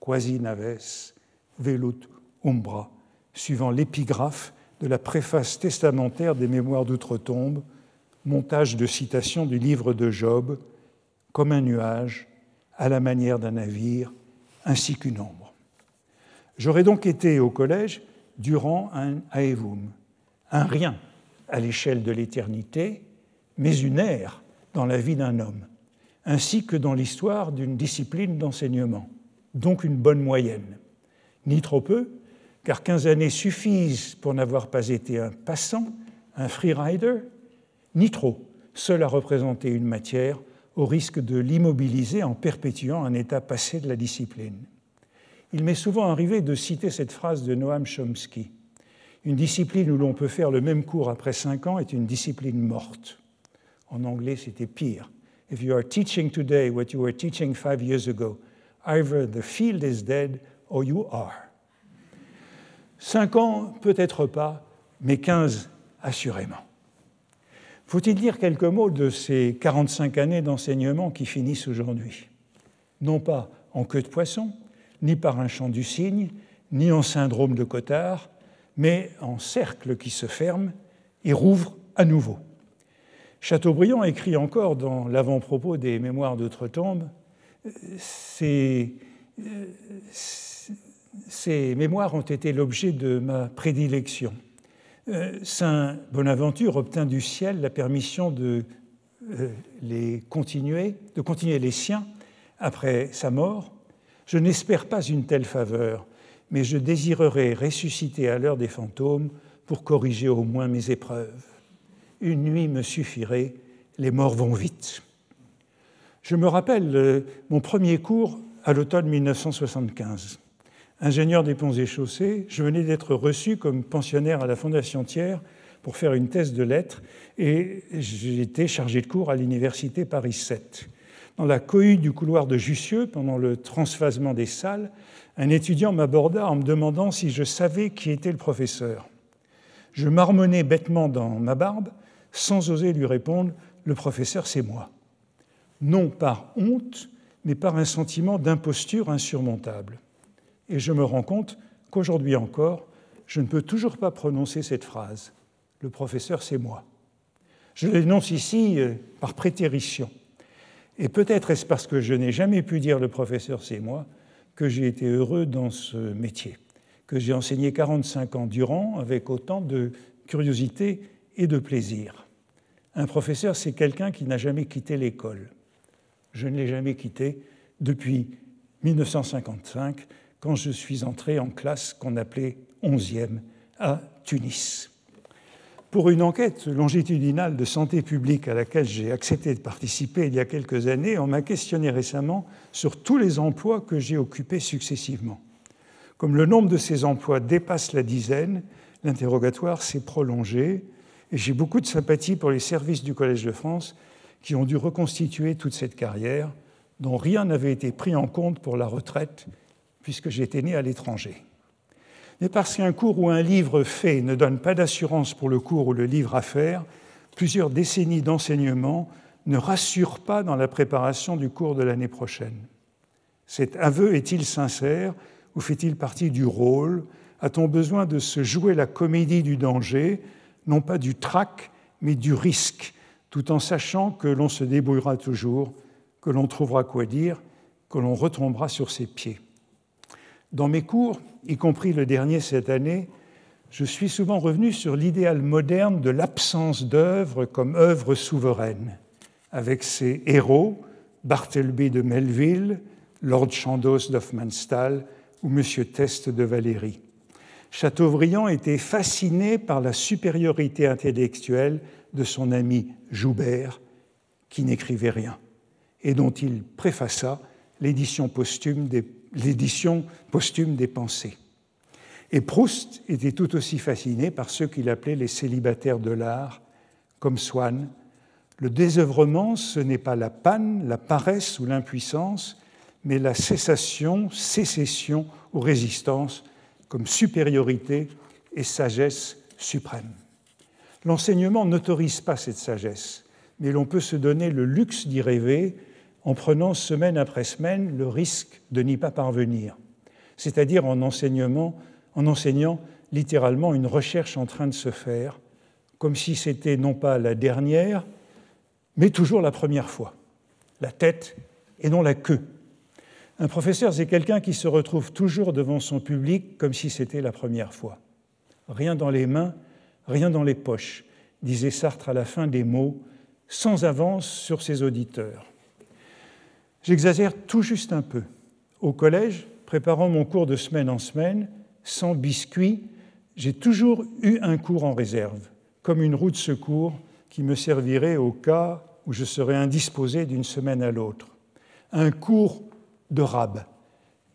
quasi naves, velut umbra, suivant l'épigraphe de la préface testamentaire des Mémoires d'outre-tombe, montage de citations du livre de Job, comme un nuage, à la manière d'un navire, ainsi qu'une ombre. J'aurais donc été au collège durant un aevum, un rien à l'échelle de l'éternité, mais une ère dans la vie d'un homme, ainsi que dans l'histoire d'une discipline d'enseignement, donc une bonne moyenne. Ni trop peu, car 15 années suffisent pour n'avoir pas été un passant, un freerider, ni trop, seul à représenter une matière au risque de l'immobiliser en perpétuant un état passé de la discipline. Il m'est souvent arrivé de citer cette phrase de Noam Chomsky. Une discipline où l'on peut faire le même cours après cinq ans est une discipline morte. En anglais, c'était pire. If you are teaching today what you were teaching five years ago, either the field is dead or you are. Cinq ans, peut-être pas, mais quinze, assurément. Faut-il dire quelques mots de ces 45 années d'enseignement qui finissent aujourd'hui? Non pas en queue de poisson, ni par un chant du cygne, ni en syndrome de Cotard, mais en cercle qui se ferme et rouvre à nouveau. Chateaubriand écrit encore dans l'avant-propos des Mémoires d'Outre-Tombe ces, ces mémoires ont été l'objet de ma prédilection. Euh, Saint Bonaventure obtint du ciel la permission de, euh, les continuer, continuer les siens après sa mort. Je n'espère pas une telle faveur, mais je désirerais ressusciter à l'heure des fantômes pour corriger au moins mes épreuves. Une nuit me suffirait, les morts vont vite. Je me rappelle euh, mon premier cours à l'automne 1975 ingénieur des ponts et chaussées, je venais d'être reçu comme pensionnaire à la Fondation Thiers pour faire une thèse de lettres et j'étais chargé de cours à l'université Paris 7. Dans la cohue du couloir de Jussieu, pendant le transphasement des salles, un étudiant m'aborda en me demandant si je savais qui était le professeur. Je marmonnais bêtement dans ma barbe, sans oser lui répondre Le professeur, c'est moi. Non par honte, mais par un sentiment d'imposture insurmontable. Et je me rends compte qu'aujourd'hui encore, je ne peux toujours pas prononcer cette phrase. Le professeur, c'est moi. Je l'énonce ici euh, par prétérition. Et peut-être est-ce parce que je n'ai jamais pu dire le professeur, c'est moi, que j'ai été heureux dans ce métier, que j'ai enseigné 45 ans durant avec autant de curiosité et de plaisir. Un professeur, c'est quelqu'un qui n'a jamais quitté l'école. Je ne l'ai jamais quitté depuis 1955 quand je suis entré en classe qu'on appelait 11e à Tunis. Pour une enquête longitudinale de santé publique à laquelle j'ai accepté de participer il y a quelques années, on m'a questionné récemment sur tous les emplois que j'ai occupés successivement. Comme le nombre de ces emplois dépasse la dizaine, l'interrogatoire s'est prolongé et j'ai beaucoup de sympathie pour les services du Collège de France qui ont dû reconstituer toute cette carrière dont rien n'avait été pris en compte pour la retraite puisque j'étais né à l'étranger. Mais parce qu'un cours ou un livre fait ne donne pas d'assurance pour le cours ou le livre à faire, plusieurs décennies d'enseignement ne rassurent pas dans la préparation du cours de l'année prochaine. Cet aveu est-il sincère ou fait-il partie du rôle? A-t-on besoin de se jouer la comédie du danger, non pas du trac, mais du risque, tout en sachant que l'on se débrouillera toujours, que l'on trouvera quoi dire, que l'on retombera sur ses pieds? Dans mes cours, y compris le dernier cette année, je suis souvent revenu sur l'idéal moderne de l'absence d'œuvre comme œuvre souveraine, avec ses héros, Bartleby de Melville, Lord Chandos d'Hoffmannsthal ou M. Test de Valéry. Chateaubriand était fasciné par la supériorité intellectuelle de son ami Joubert, qui n'écrivait rien, et dont il préfaça l'édition posthume des l'édition posthume des pensées. Et Proust était tout aussi fasciné par ceux qu'il appelait les célibataires de l'art, comme Swann. Le désœuvrement, ce n'est pas la panne, la paresse ou l'impuissance, mais la cessation, sécession ou résistance comme supériorité et sagesse suprême. L'enseignement n'autorise pas cette sagesse, mais l'on peut se donner le luxe d'y rêver en prenant semaine après semaine le risque de n'y pas parvenir, c'est-à-dire en, en enseignant littéralement une recherche en train de se faire, comme si c'était non pas la dernière, mais toujours la première fois, la tête et non la queue. Un professeur, c'est quelqu'un qui se retrouve toujours devant son public comme si c'était la première fois. Rien dans les mains, rien dans les poches, disait Sartre à la fin des mots, sans avance sur ses auditeurs. J'exagère tout juste un peu. Au collège, préparant mon cours de semaine en semaine, sans biscuit, j'ai toujours eu un cours en réserve, comme une roue de secours qui me servirait au cas où je serais indisposé d'une semaine à l'autre. Un cours de rab,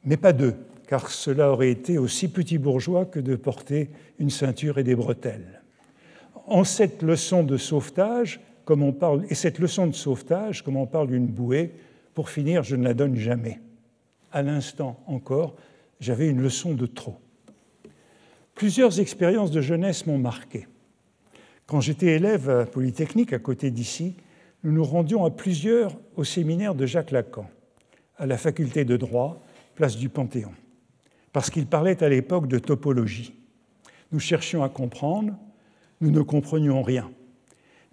mais pas deux, car cela aurait été aussi petit bourgeois que de porter une ceinture et des bretelles. En cette leçon de sauvetage, comme on parle, et cette leçon de sauvetage, comme on parle d'une bouée, pour finir, je ne la donne jamais. À l'instant encore, j'avais une leçon de trop. Plusieurs expériences de jeunesse m'ont marqué. Quand j'étais élève à Polytechnique, à côté d'ici, nous nous rendions à plusieurs au séminaire de Jacques Lacan à la faculté de droit, place du Panthéon, parce qu'il parlait à l'époque de topologie. Nous cherchions à comprendre, nous ne comprenions rien.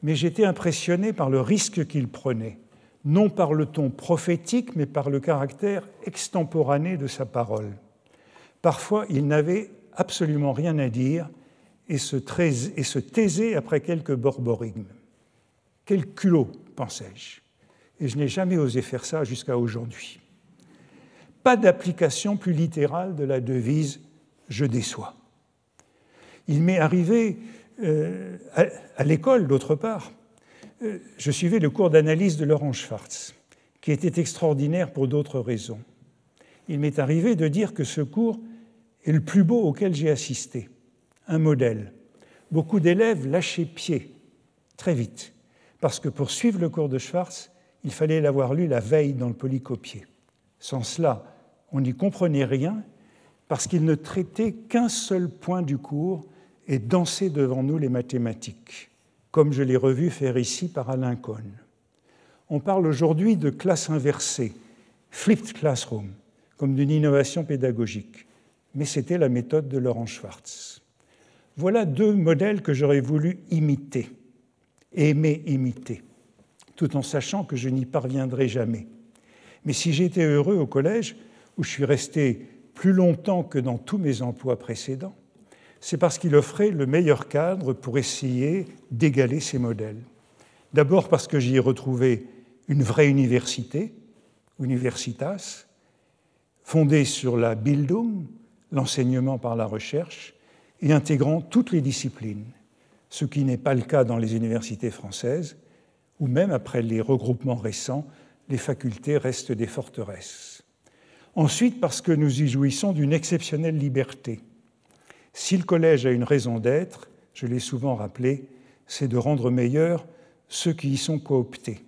Mais j'étais impressionné par le risque qu'il prenait, non par le ton prophétique, mais par le caractère extemporané de sa parole. Parfois, il n'avait absolument rien à dire et se, taisait après quelques borborigmes. Quel culot, pensais-je et je n'ai jamais osé faire ça jusqu'à aujourd'hui. Pas d'application plus littérale de la devise je déçois. Il m'est arrivé euh, à, l'école, d'autre part, je suivais le cours d'analyse de Laurent Schwartz, qui était extraordinaire pour d'autres raisons. Il m'est arrivé de dire que ce cours est le plus beau auquel j'ai assisté, un modèle. Beaucoup d'élèves lâchaient pied très vite, parce que pour suivre le cours de Schwartz, il fallait l'avoir lu la veille dans le polycopier. Sans cela, on n'y comprenait rien parce qu'il ne traitait qu'un seul point du cours et dansait devant nous les mathématiques, comme je l'ai revu faire ici par Alain Cohn. On parle aujourd'hui de classe inversée, flipped classroom, comme d'une innovation pédagogique, mais c'était la méthode de Laurent Schwartz. Voilà deux modèles que j'aurais voulu imiter, aimer imiter tout en sachant que je n'y parviendrai jamais. Mais si j'étais heureux au collège, où je suis resté plus longtemps que dans tous mes emplois précédents, c'est parce qu'il offrait le meilleur cadre pour essayer d'égaler ces modèles. D'abord parce que j'y ai retrouvé une vraie université, Universitas, fondée sur la Bildung, l'enseignement par la recherche, et intégrant toutes les disciplines, ce qui n'est pas le cas dans les universités françaises, ou même après les regroupements récents, les facultés restent des forteresses. Ensuite, parce que nous y jouissons d'une exceptionnelle liberté. Si le collège a une raison d'être, je l'ai souvent rappelé, c'est de rendre meilleurs ceux qui y sont cooptés,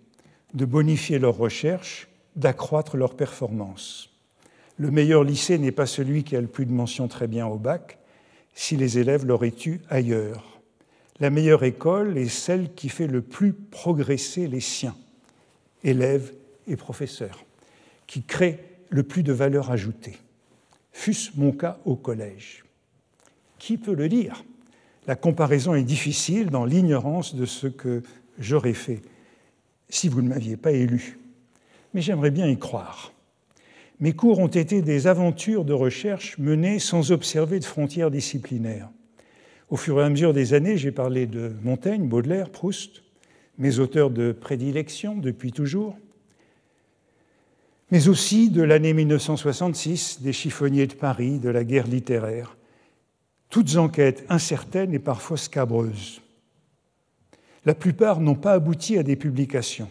de bonifier leurs recherches, d'accroître leurs performances. Le meilleur lycée n'est pas celui qui a le plus de mentions très bien au bac, si les élèves l'auraient eu ailleurs la meilleure école est celle qui fait le plus progresser les siens, élèves et professeurs, qui crée le plus de valeur ajoutée. Fût-ce mon cas au collège. Qui peut le dire? La comparaison est difficile dans l'ignorance de ce que j'aurais fait si vous ne m'aviez pas élu. Mais j'aimerais bien y croire. Mes cours ont été des aventures de recherche menées sans observer de frontières disciplinaires. Au fur et à mesure des années, j'ai parlé de Montaigne, Baudelaire, Proust, mes auteurs de prédilection depuis toujours, mais aussi de l'année 1966, des chiffonniers de Paris, de la guerre littéraire, toutes enquêtes incertaines et parfois scabreuses. La plupart n'ont pas abouti à des publications.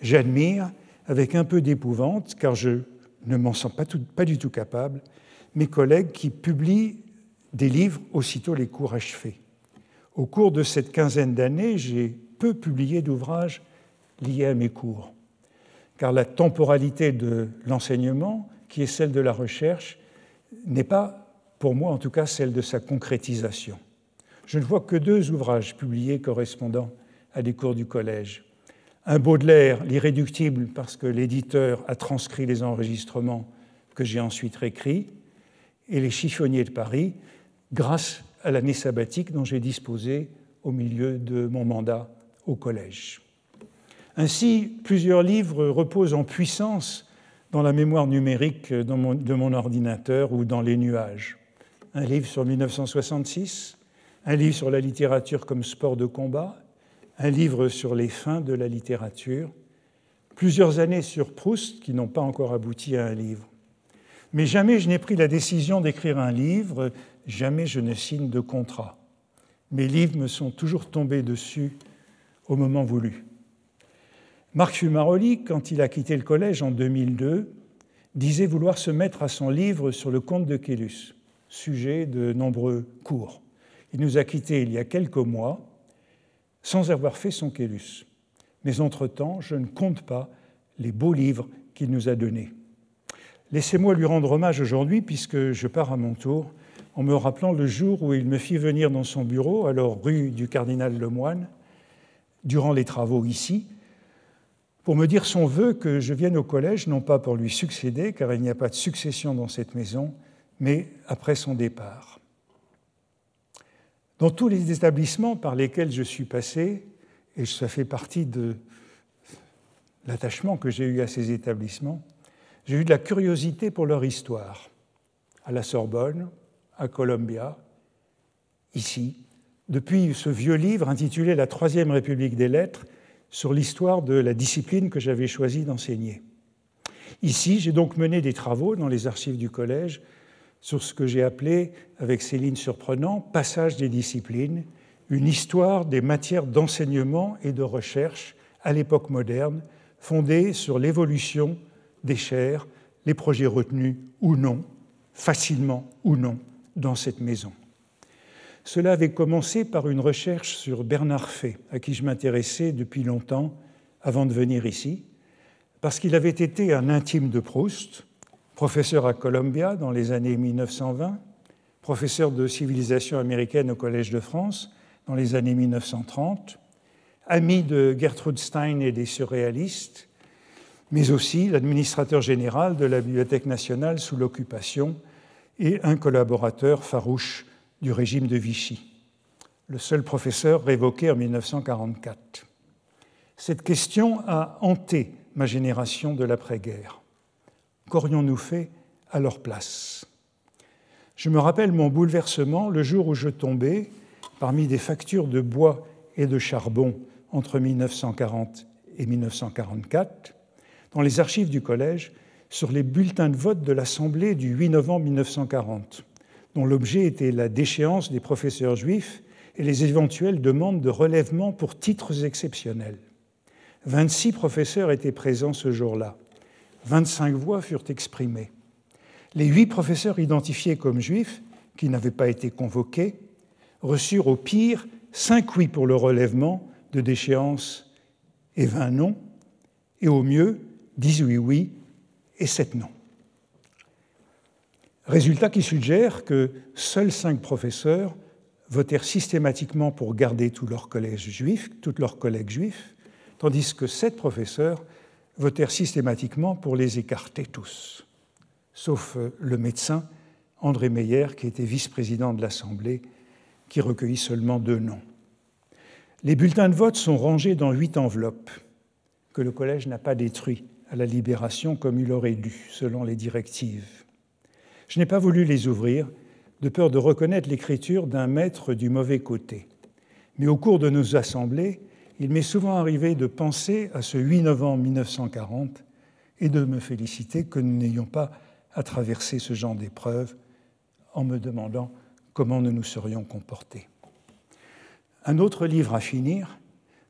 J'admire, avec un peu d'épouvante, car je ne m'en sens pas, du tout capable, mes collègues qui publient des livres aussitôt les cours achevés. Au cours de cette quinzaine d'années, j'ai peu publié d'ouvrages liés à mes cours, car la temporalité de l'enseignement, qui est celle de la recherche, n'est pas, pour moi en tout cas, celle de sa concrétisation. Je ne vois que deux ouvrages publiés correspondant à des cours du collège. Un Baudelaire, l'irréductible, parce que l'éditeur a transcrit les enregistrements que j'ai ensuite réécrits, et Les chiffonniers de Paris, grâce à l'année sabbatique dont j'ai disposé au milieu de mon mandat au collège. Ainsi, plusieurs livres reposent en puissance dans la mémoire numérique de mon ordinateur ou dans les nuages. Un livre sur 1966, un livre sur la littérature comme sport de combat, un livre sur les fins de la littérature, plusieurs années sur Proust qui n'ont pas encore abouti à un livre. Mais jamais je n'ai pris la décision d'écrire un livre, jamais je ne signe de contrat. Mes livres me sont toujours tombés dessus au moment voulu. Marc Fumaroli, quand il a quitté le collège en 2002, disait vouloir se mettre à son livre sur le comte de Quélus, sujet de nombreux cours. Il nous a quittés il y a quelques mois sans avoir fait son Quélus. Mais entre-temps, je ne compte pas les beaux livres qu'il nous a donnés. Laissez-moi lui rendre hommage aujourd'hui, puisque je pars à mon tour, en me rappelant le jour où il me fit venir dans son bureau, alors rue du Cardinal Lemoine, durant les travaux ici, pour me dire son vœu que je vienne au collège, non pas pour lui succéder, car il n'y a pas de succession dans cette maison, mais après son départ. Dans tous les établissements par lesquels je suis passé, et ça fait partie de l'attachement que j'ai eu à ces établissements, j'ai eu de la curiosité pour leur histoire. À la Sorbonne, à Columbia, ici, depuis ce vieux livre intitulé La Troisième République des Lettres sur l'histoire de la discipline que j'avais choisi d'enseigner. Ici, j'ai donc mené des travaux dans les archives du collège sur ce que j'ai appelé, avec Céline Surprenant, Passage des disciplines, une histoire des matières d'enseignement et de recherche à l'époque moderne, fondée sur l'évolution des chaires, les projets retenus ou non, facilement ou non, dans cette maison. Cela avait commencé par une recherche sur Bernard Fay, à qui je m'intéressais depuis longtemps avant de venir ici, parce qu'il avait été un intime de Proust, professeur à Columbia dans les années 1920, professeur de civilisation américaine au Collège de France dans les années 1930, ami de Gertrude Stein et des surréalistes, mais aussi l'administrateur général de la Bibliothèque nationale sous l'occupation et un collaborateur farouche du régime de Vichy, le seul professeur révoqué en 1944. Cette question a hanté ma génération de l'après-guerre. Qu'aurions-nous fait à leur place? Je me rappelle mon bouleversement le jour où je tombais, parmi des factures de bois et de charbon entre 1940 et 1944, dans les archives du collège, sur les bulletins de vote de l'Assemblée du 8 novembre 1940, dont l'objet était la déchéance des professeurs juifs et les éventuelles demandes de relèvement pour titres exceptionnels. 26 professeurs étaient présents ce jour-là. 25 voix furent exprimées. Les huit professeurs identifiés comme juifs, qui n'avaient pas été convoqués, reçurent au pire cinq oui pour le relèvement de déchéance et 20 non, et au mieux 18 oui et 7 non. Résultat qui suggère que seuls cinq professeurs votèrent systématiquement pour garder tous leurs collègues juifs, tous leurs collègues juifs, tandis que sept professeurs votèrent systématiquement pour les écarter tous, sauf euh, le médecin André Meyer, qui était vice-président de l'Assemblée, qui recueillit seulement deux noms. Les bulletins de vote sont rangés dans huit enveloppes que le collège n'a pas détruites à la libération comme il aurait dû, selon les directives. Je n'ai pas voulu les ouvrir, de peur de reconnaître l'écriture d'un maître du mauvais côté. Mais au cours de nos assemblées, il m'est souvent arrivé de penser à ce 8 novembre 1940 et de me féliciter que nous n'ayons pas à traverser ce genre d'épreuve en me demandant comment nous nous serions comportés. Un autre livre à finir,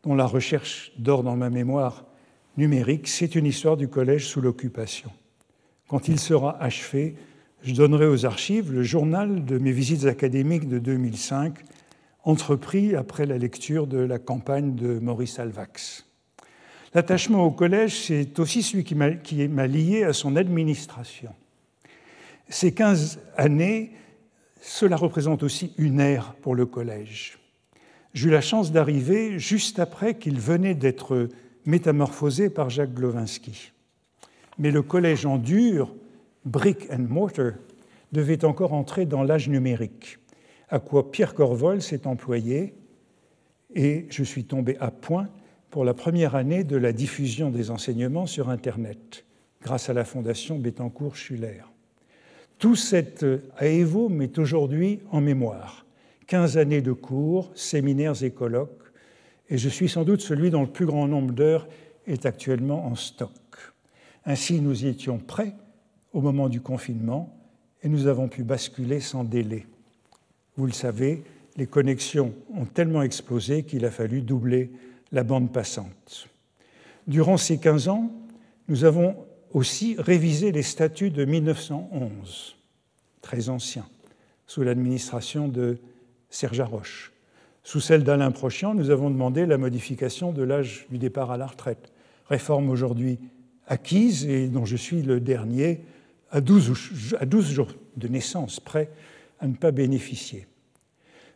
dont la recherche dort dans ma mémoire numérique, c'est une histoire du collège sous l'occupation. Quand il sera achevé, je donnerai aux archives le journal de mes visites académiques de 2005 entrepris après la lecture de la campagne de Maurice Alvax. L'attachement au collège, c'est aussi celui qui m'a lié à son administration. Ces 15 années, cela représente aussi une ère pour le collège. Eu la chance d'arriver juste après qu'il venait d'être métamorphosé par Jacques Glowinski. Mais le collège en dur, brick and mortar, devait encore entrer dans l'âge numérique à quoi Pierre Corvol s'est employé, et je suis tombé à point pour la première année de la diffusion des enseignements sur Internet. grâce à la Fondation Bettencourt-Schuller. Tout cet AEVO m'est aujourd'hui en mémoire. 15 années de cours, séminaires et colloques, et je suis sans doute celui dont le plus grand nombre d'heures est actuellement en stock. Ainsi, nous y étions prêts au moment du confinement et nous avons pu basculer sans délai. Vous le savez, les connexions ont tellement explosé qu'il a fallu doubler la bande passante. Durant ces 15 ans, nous avons aussi révisé les statuts de 1911, très anciens, sous l'administration de Serge Roche. Sous celle d'Alain Prochian, nous avons demandé la modification de l'âge du départ à la retraite. Réforme aujourd'hui acquise et dont je suis le dernier à 12, à 12 jours de naissance prêt à ne pas bénéficier.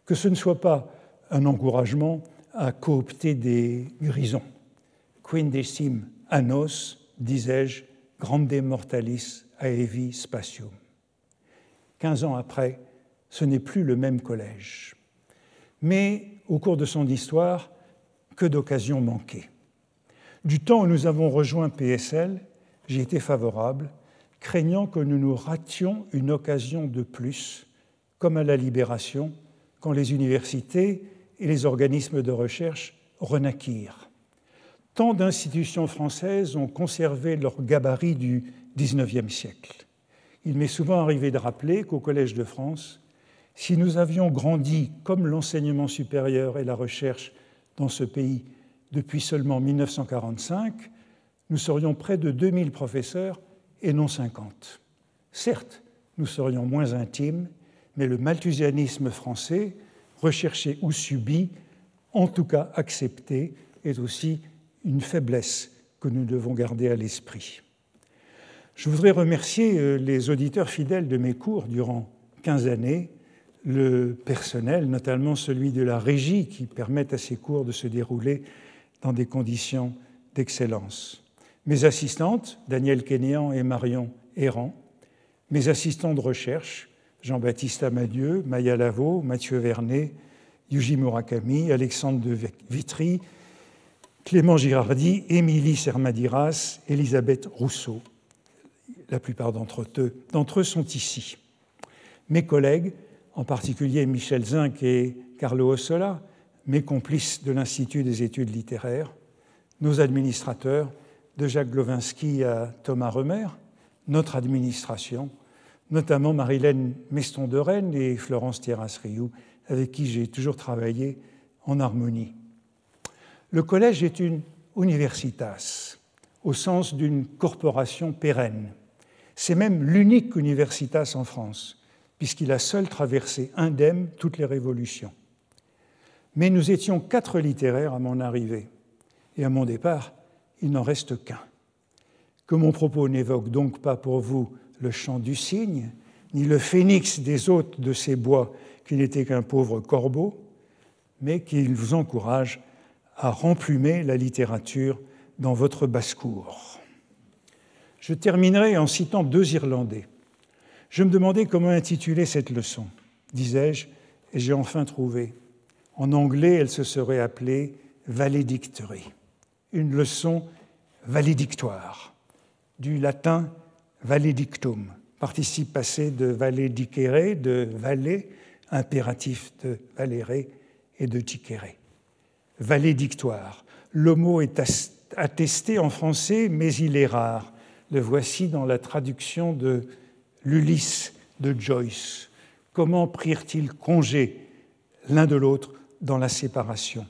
Que ce ne soit pas un encouragement à coopter des grisons. Quindecim annos, disais-je, grande mortalis aevi spatium. Quinze ans après, ce n'est plus le même collège. Mais au cours de son histoire, que d'occasions manquées. Du temps où nous avons rejoint PSL, j'y étais favorable, craignant que nous nous rations une occasion de plus, comme à la Libération, quand les universités et les organismes de recherche renaquirent. Tant d'institutions françaises ont conservé leur gabarit du XIXe siècle. Il m'est souvent arrivé de rappeler qu'au Collège de France, si nous avions grandi comme l'enseignement supérieur et la recherche dans ce pays depuis seulement 1945, nous serions près de 2000 professeurs et non 50. Certes, nous serions moins intimes, mais le malthusianisme français, recherché ou subi, en tout cas accepté, est aussi une faiblesse que nous devons garder à l'esprit. Je voudrais remercier euh, les auditeurs fidèles de mes cours durant 15 années, le personnel, notamment celui de la régie, qui permet à ces cours de se dérouler dans des conditions d'excellence. Mes assistantes, Daniel Kenyan et Marion Errand, mes assistants de recherche, Jean-Baptiste Amadieu, Maya Lavaux, Mathieu Vernet, Yuji Murakami, Alexandre de Vitry, Clément Girardi, Émilie Sermadiras, Elisabeth Rousseau. La plupart d'entre eux, sont ici. Mes collègues, en particulier Michel Zinc et Carlo Ossola, mes complices de l'Institut des études littéraires, nos administrateurs, de Jacques Glowinski à Thomas Remer, notre administration, notamment Marilène Meston de et Florence Thierras-Rioux, avec qui j'ai toujours travaillé en harmonie. Le collège est une universitas, au sens d'une corporation pérenne. C'est même l'unique universitas en France, puisqu'il a seul traversé indemne toutes les révolutions. Mais nous étions quatre littéraires à mon arrivée, et à mon départ, il n'en reste qu'un. Que mon propos n'évoque donc pas pour vous le chant du cygne, ni le phénix des hôtes de ces bois qui n'était qu'un pauvre corbeau, mais qu'il vous encourage à remplumer la littérature dans votre basse-cour. Je terminerai en citant deux Irlandais. Je me demandais comment intituler cette leçon, disais-je, et j'ai enfin trouvé. En anglais, elle se serait appelée Valedictory une leçon valédictoire, du latin valedictum, participe passé de valedicere, de valer, impératif de valere et de dicere. Valédictoire. Le mot est attesté en français, mais il est rare. Le voici dans la traduction de l'Ulysse de Joyce. Comment prirent-ils congé l'un de l'autre dans la séparation?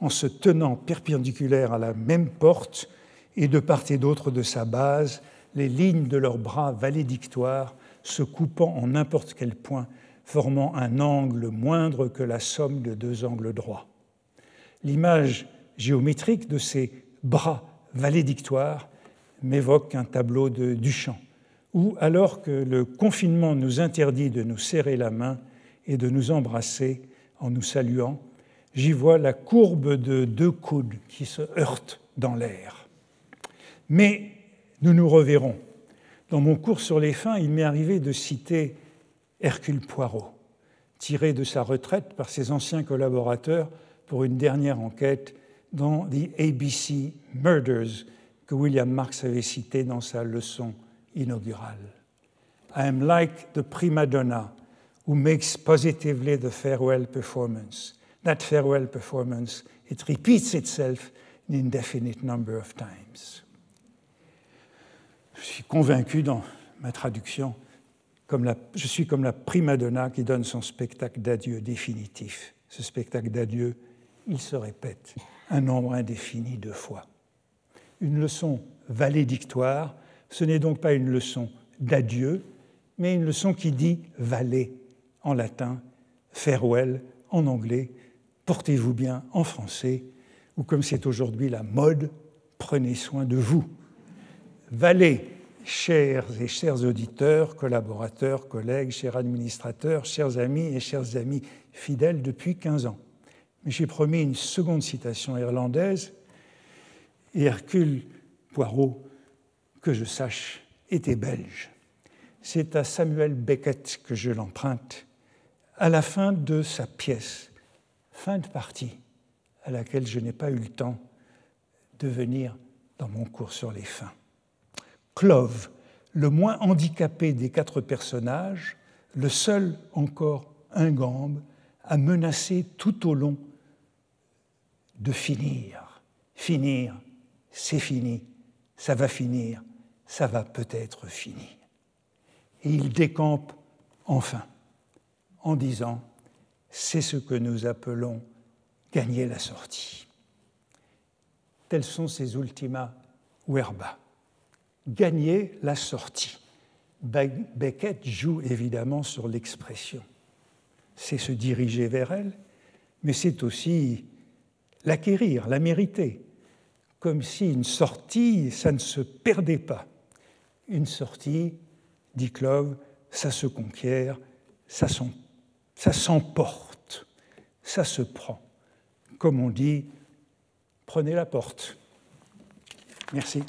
En se tenant perpendiculaires à la même porte et de part et d'autre de sa base, les lignes de leurs bras valédictoires se coupant en n'importe quel point, formant un angle moindre que la somme de deux angles droits. L'image géométrique de ces bras valédictoires m'évoque un tableau de Duchamp, où, alors que le confinement nous interdit de nous serrer la main et de nous embrasser en nous saluant, j'y vois la courbe de deux coudes qui se heurtent dans l'air. Mais nous nous reverrons. Dans mon cours sur les fins, il m'est arrivé de citer Hercule Poirot, tiré de sa retraite par ses anciens collaborateurs pour une dernière enquête dans The ABC Murders, que William Marx avait cité dans sa leçon inaugurale. I am like the prima donna who makes positively the farewell performance. That farewell performance, it repeats itself an indefinite number of times. Je suis convaincu dans ma traduction, comme la, je suis comme la prima donna qui donne son spectacle d'adieu définitif. Ce spectacle d'adieu, il se répète un nombre indéfini de fois. Une leçon valédictoire, ce n'est donc pas une leçon d'adieu, mais une leçon qui dit valet en latin, farewell en anglais, portez-vous bien en français, ou comme c'est aujourd'hui la mode, prenez soin de vous. Valet, chers et chers auditeurs, collaborateurs, collègues, chers administrateurs, chers amis et chers amis fidèles depuis 15 ans. Mais j'ai promis une seconde citation irlandaise, Hercule Poirot, que je sache, était belge. C'est à Samuel Beckett que je l'emprunte à la fin de sa pièce, fin de partie, à laquelle je n'ai pas eu le temps de venir dans mon cours sur les fins. Clove, le moins handicapé des quatre personnages, le seul encore ingambe, a menacé tout au long de finir. Finir, c'est fini, ça va finir, ça va peut-être finir. Et il décampe enfin en disant c'est ce que nous appelons gagner la sortie. Tels sont ces ultima verba. Gagner la sortie. Beckett joue évidemment sur l'expression. C'est se diriger vers elle, mais c'est aussi l'acquérir, la mériter, comme si une sortie, ça ne se perdait pas. Une sortie, dit Clove, ça se conquiert, ça s'emporte, ça se prend. Comme on dit, prenez la porte. Merci.